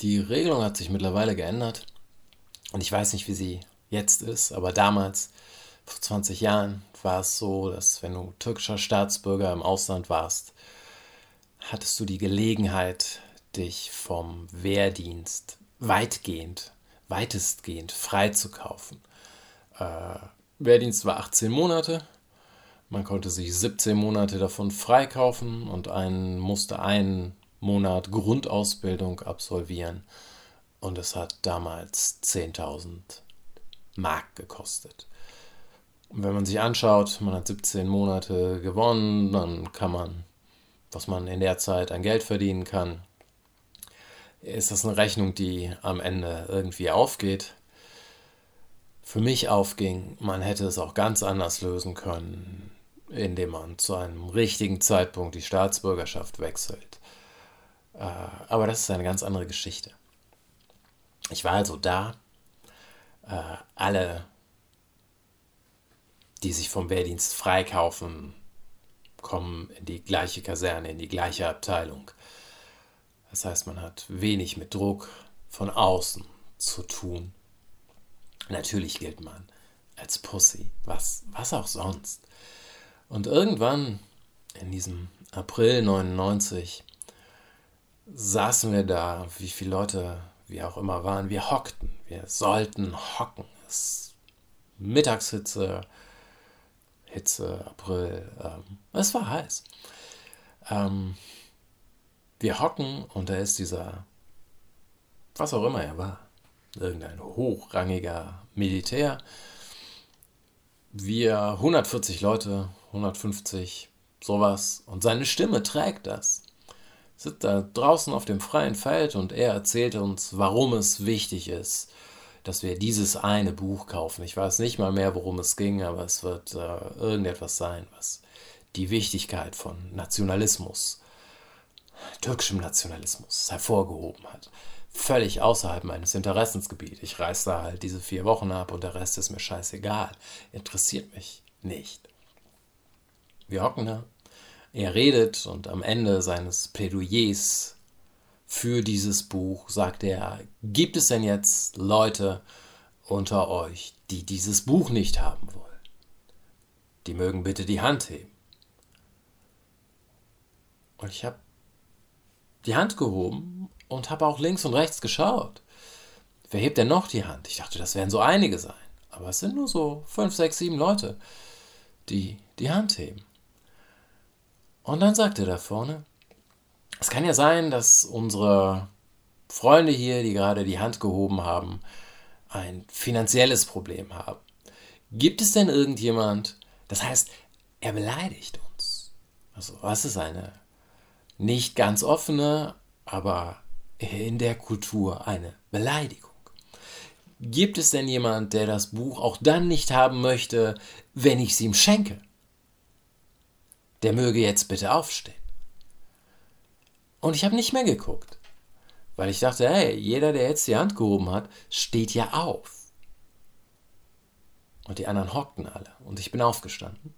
Die Regelung hat sich mittlerweile geändert und ich weiß nicht, wie sie jetzt ist, aber damals, vor 20 Jahren, war es so, dass wenn du türkischer Staatsbürger im Ausland warst, hattest du die Gelegenheit, dich vom Wehrdienst weitgehend, weitestgehend freizukaufen. Äh, Wehrdienst war 18 Monate. Man konnte sich 17 Monate davon freikaufen und einen musste einen Monat Grundausbildung absolvieren. Und es hat damals 10.000 Mark gekostet. Und wenn man sich anschaut, man hat 17 Monate gewonnen, dann kann man, was man in der Zeit an Geld verdienen kann, ist das eine Rechnung, die am Ende irgendwie aufgeht. Für mich aufging, man hätte es auch ganz anders lösen können, indem man zu einem richtigen Zeitpunkt die Staatsbürgerschaft wechselt. Äh, aber das ist eine ganz andere Geschichte. Ich war also da. Äh, alle, die sich vom Wehrdienst freikaufen, kommen in die gleiche Kaserne, in die gleiche Abteilung. Das heißt, man hat wenig mit Druck von außen zu tun. Natürlich gilt man als Pussy, was, was auch sonst. Und irgendwann, in diesem April 99, saßen wir da, wie viele Leute wir auch immer waren, wir hockten, wir sollten hocken. Es Mittagshitze, Hitze, April, ähm, es war heiß. Ähm, wir hocken und da ist dieser, was auch immer er war, irgendein hochrangiger Militär. Wir 140 Leute, 150, sowas. Und seine Stimme trägt das. Sitzt da draußen auf dem freien Feld und er erzählt uns, warum es wichtig ist, dass wir dieses eine Buch kaufen. Ich weiß nicht mal mehr, worum es ging, aber es wird äh, irgendetwas sein, was die Wichtigkeit von Nationalismus türkischem Nationalismus hervorgehoben hat. Völlig außerhalb meines Interessensgebiets. Ich reiß da halt diese vier Wochen ab und der Rest ist mir scheißegal. Interessiert mich nicht. Wir hocken da. Er redet und am Ende seines Plädoyers für dieses Buch sagt er, gibt es denn jetzt Leute unter euch, die dieses Buch nicht haben wollen? Die mögen bitte die Hand heben. Und ich habe die Hand gehoben und habe auch links und rechts geschaut. Wer hebt denn noch die Hand? Ich dachte, das werden so einige sein. Aber es sind nur so fünf, sechs, sieben Leute, die die Hand heben. Und dann sagt er da vorne, es kann ja sein, dass unsere Freunde hier, die gerade die Hand gehoben haben, ein finanzielles Problem haben. Gibt es denn irgendjemand, das heißt, er beleidigt uns? Also, was ist eine nicht ganz offene, aber in der Kultur eine Beleidigung. Gibt es denn jemand, der das Buch auch dann nicht haben möchte, wenn ich es ihm schenke? Der möge jetzt bitte aufstehen. Und ich habe nicht mehr geguckt, weil ich dachte, hey, jeder, der jetzt die Hand gehoben hat, steht ja auf. Und die anderen hockten alle und ich bin aufgestanden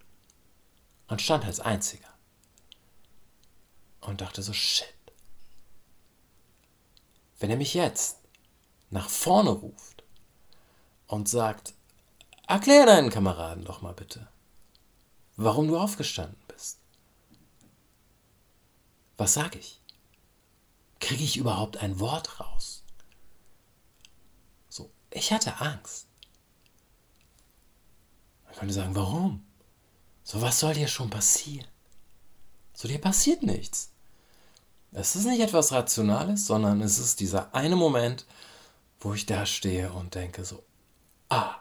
und stand als einziger und dachte so, shit. Wenn er mich jetzt nach vorne ruft und sagt, erklär deinen Kameraden doch mal bitte, warum du aufgestanden bist. Was sag ich? Kriege ich überhaupt ein Wort raus? So, ich hatte Angst. Man könnte sagen, warum? So, was soll dir schon passieren? So, dir passiert nichts. Es ist nicht etwas Rationales, sondern es ist dieser eine Moment, wo ich da stehe und denke so, ah,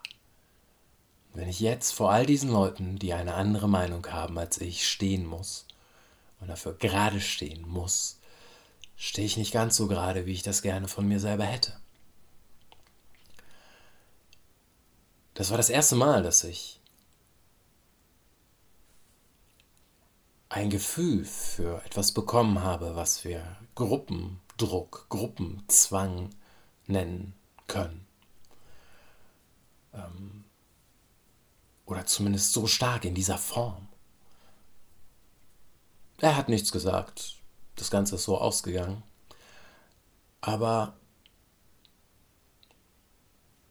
wenn ich jetzt vor all diesen Leuten, die eine andere Meinung haben als ich, stehen muss und dafür gerade stehen muss, stehe ich nicht ganz so gerade, wie ich das gerne von mir selber hätte. Das war das erste Mal, dass ich ein Gefühl für etwas bekommen habe, was wir Gruppendruck, Gruppenzwang nennen können. Ähm, oder zumindest so stark in dieser Form. Er hat nichts gesagt. Das Ganze ist so ausgegangen. Aber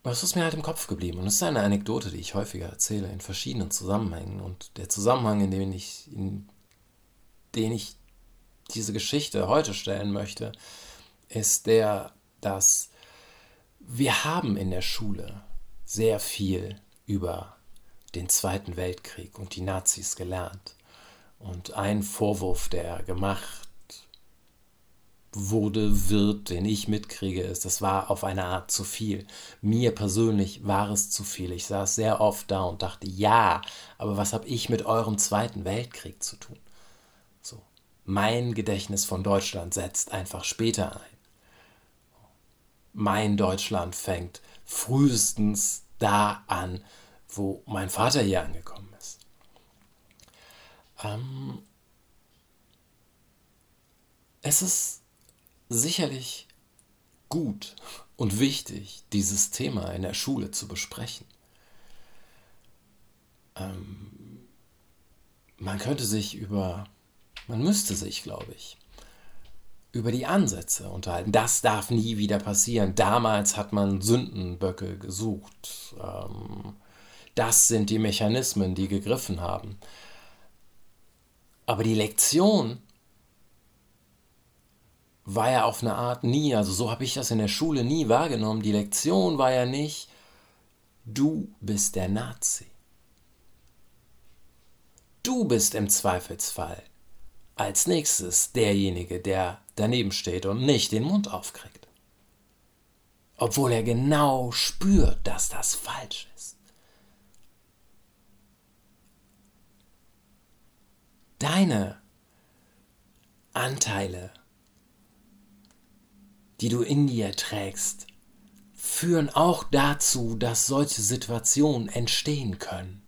das ist mir halt im Kopf geblieben. Und es ist eine Anekdote, die ich häufiger erzähle in verschiedenen Zusammenhängen. Und der Zusammenhang, in dem ich, in den ich diese Geschichte heute stellen möchte, ist der, dass wir haben in der Schule sehr viel über den Zweiten Weltkrieg und die Nazis gelernt. Und ein Vorwurf, der gemacht wurde, wird, den ich mitkriege, ist, das war auf eine Art zu viel. Mir persönlich war es zu viel. Ich saß sehr oft da und dachte, ja, aber was habe ich mit eurem Zweiten Weltkrieg zu tun? So, mein Gedächtnis von Deutschland setzt einfach später ein. Mein Deutschland fängt frühestens da an, wo mein Vater hier angekommen ist. Ähm, es ist sicherlich gut und wichtig, dieses Thema in der Schule zu besprechen. Ähm, man könnte sich über, man müsste sich, glaube ich, über die Ansätze unterhalten. Das darf nie wieder passieren. Damals hat man Sündenböcke gesucht. Ähm, das sind die Mechanismen, die gegriffen haben. Aber die Lektion war ja auf eine Art nie, also so habe ich das in der Schule nie wahrgenommen. Die Lektion war ja nicht, du bist der Nazi. Du bist im Zweifelsfall als nächstes derjenige, der daneben steht und nicht den Mund aufkriegt. Obwohl er genau spürt, dass das falsch ist. Deine Anteile die du in dir trägst, führen auch dazu, dass solche Situationen entstehen können.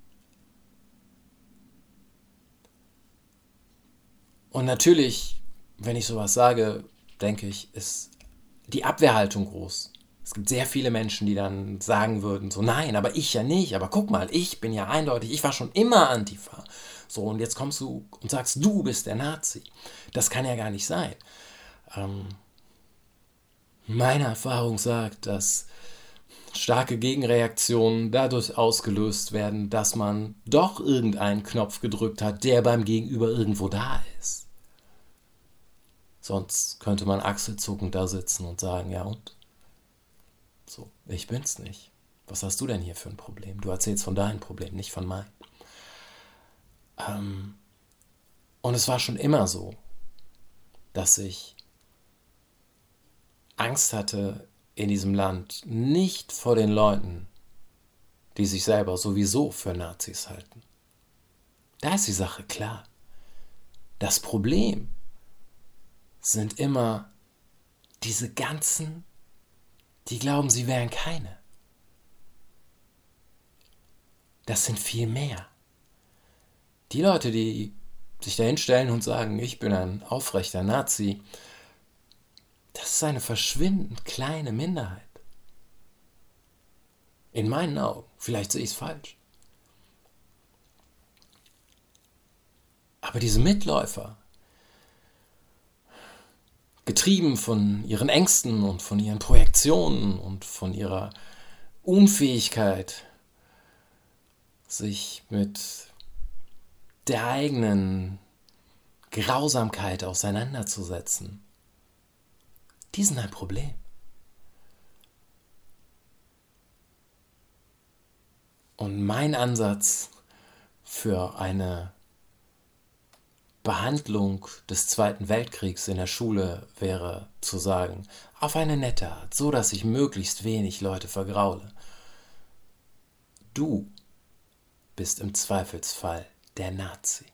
Und natürlich, wenn ich sowas sage, denke ich, ist die Abwehrhaltung groß. Es gibt sehr viele Menschen, die dann sagen würden, so nein, aber ich ja nicht, aber guck mal, ich bin ja eindeutig, ich war schon immer Antifa. So, und jetzt kommst du und sagst, du bist der Nazi. Das kann ja gar nicht sein. Ähm, meine Erfahrung sagt, dass starke Gegenreaktionen dadurch ausgelöst werden, dass man doch irgendeinen Knopf gedrückt hat, der beim Gegenüber irgendwo da ist. Sonst könnte man achselzuckend da sitzen und sagen, ja und? So, ich bin's nicht. Was hast du denn hier für ein Problem? Du erzählst von deinem Problem, nicht von meinem. Ähm, und es war schon immer so, dass ich Angst hatte in diesem Land, nicht vor den Leuten, die sich selber sowieso für Nazis halten. Da ist die Sache klar. Das Problem sind immer diese ganzen, die glauben, sie wären keine. Das sind viel mehr. Die Leute, die sich dahin stellen und sagen, ich bin ein aufrechter Nazi, das ist eine verschwindend kleine Minderheit. In meinen Augen. Vielleicht sehe ich es falsch. Aber diese Mitläufer, getrieben von ihren Ängsten und von ihren Projektionen und von ihrer Unfähigkeit, sich mit der eigenen Grausamkeit auseinanderzusetzen, die sind ein Problem. Und mein Ansatz für eine Behandlung des Zweiten Weltkriegs in der Schule wäre zu sagen, auf eine nette Art, so dass ich möglichst wenig Leute vergraule. Du bist im Zweifelsfall der Nazi.